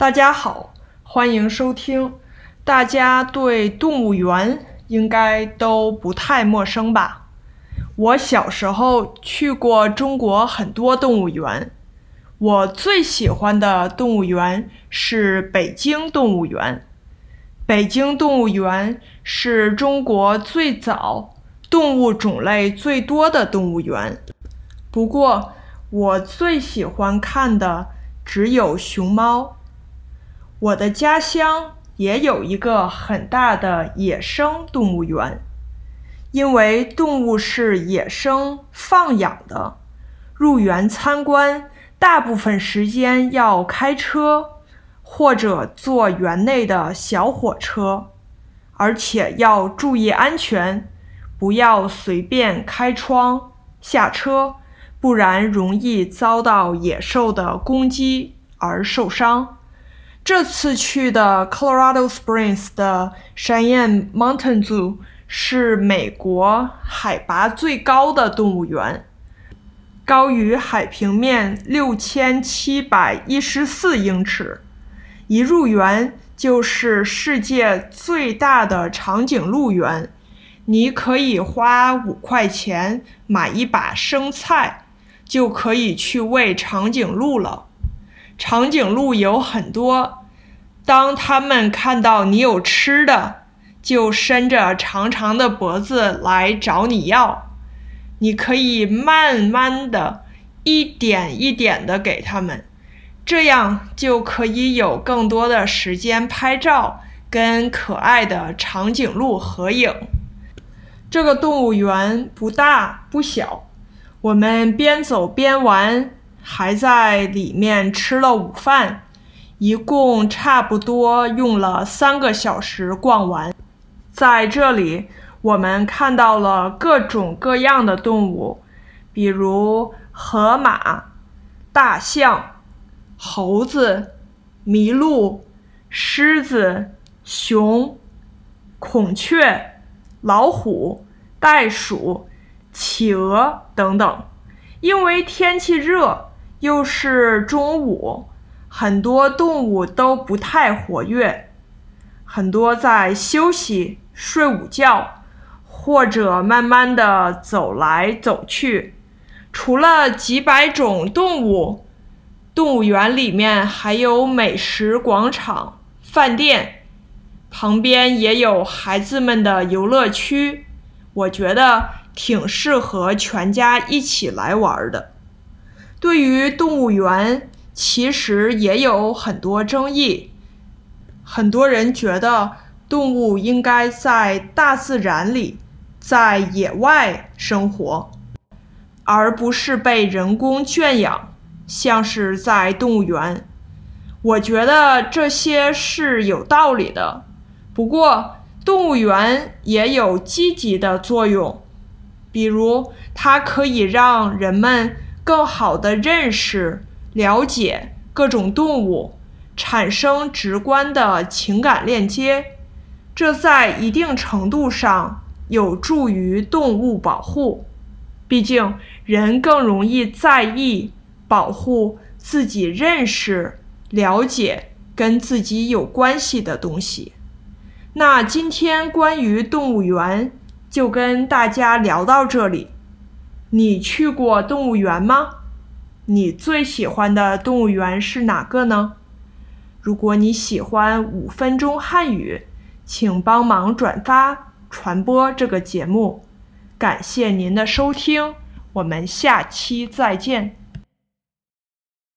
大家好，欢迎收听。大家对动物园应该都不太陌生吧？我小时候去过中国很多动物园，我最喜欢的动物园是北京动物园。北京动物园是中国最早、动物种类最多的动物园。不过，我最喜欢看的只有熊猫。我的家乡也有一个很大的野生动物园，因为动物是野生放养的，入园参观大部分时间要开车或者坐园内的小火车，而且要注意安全，不要随便开窗下车，不然容易遭到野兽的攻击而受伤。这次去的 Colorado Springs 的 Cheyenne Mountain Zoo 是美国海拔最高的动物园，高于海平面六千七百一十四英尺。一入园就是世界最大的长颈鹿园，你可以花五块钱买一把生菜，就可以去喂长颈鹿了。长颈鹿有很多，当它们看到你有吃的，就伸着长长的脖子来找你要。你可以慢慢的、一点一点的给它们，这样就可以有更多的时间拍照，跟可爱的长颈鹿合影。这个动物园不大不小，我们边走边玩。还在里面吃了午饭，一共差不多用了三个小时逛完。在这里，我们看到了各种各样的动物，比如河马、大象、猴子、麋鹿、狮子、熊、孔雀、老虎、袋鼠、企鹅等等。因为天气热。又是中午，很多动物都不太活跃，很多在休息、睡午觉，或者慢慢的走来走去。除了几百种动物，动物园里面还有美食广场、饭店，旁边也有孩子们的游乐区，我觉得挺适合全家一起来玩的。对于动物园，其实也有很多争议。很多人觉得动物应该在大自然里，在野外生活，而不是被人工圈养，像是在动物园。我觉得这些是有道理的。不过，动物园也有积极的作用，比如它可以让人们。更好的认识、了解各种动物，产生直观的情感链接，这在一定程度上有助于动物保护。毕竟，人更容易在意保护自己认识、了解跟自己有关系的东西。那今天关于动物园就跟大家聊到这里。你去过动物园吗？你最喜欢的动物园是哪个呢？如果你喜欢五分钟汉语，请帮忙转发传播这个节目。感谢您的收听，我们下期再见。